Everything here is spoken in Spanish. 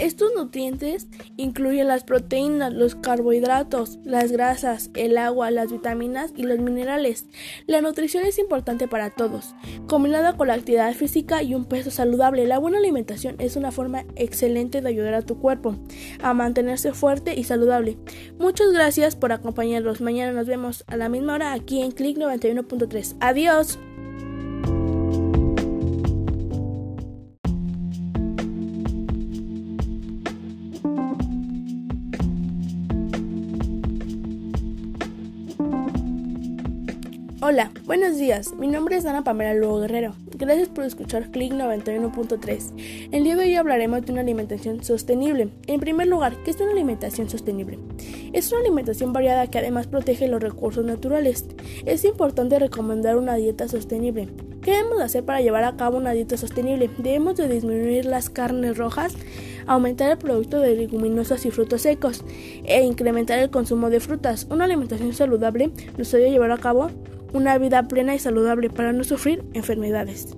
Estos nutrientes incluyen las proteínas, los carbohidratos, las grasas, el agua, las vitaminas y los minerales. La nutrición es importante para todos. Combinada con la actividad física y un peso saludable, la buena alimentación es una forma excelente de ayudar a tu cuerpo a mantenerse fuerte y saludable. Muchas gracias por acompañarnos. Mañana nos vemos a la misma hora aquí en Click 91.3. Adiós. Hola, buenos días. Mi nombre es Ana Pamela Lugo Guerrero. Gracias por escuchar Click 91.3. El día de hoy hablaremos de una alimentación sostenible. En primer lugar, ¿qué es una alimentación sostenible? Es una alimentación variada que además protege los recursos naturales. Es importante recomendar una dieta sostenible. ¿Qué debemos hacer para llevar a cabo una dieta sostenible? Debemos de disminuir las carnes rojas, aumentar el producto de leguminosas y frutos secos e incrementar el consumo de frutas. Una alimentación saludable nos a llevar a cabo una vida plena y saludable para no sufrir enfermedades.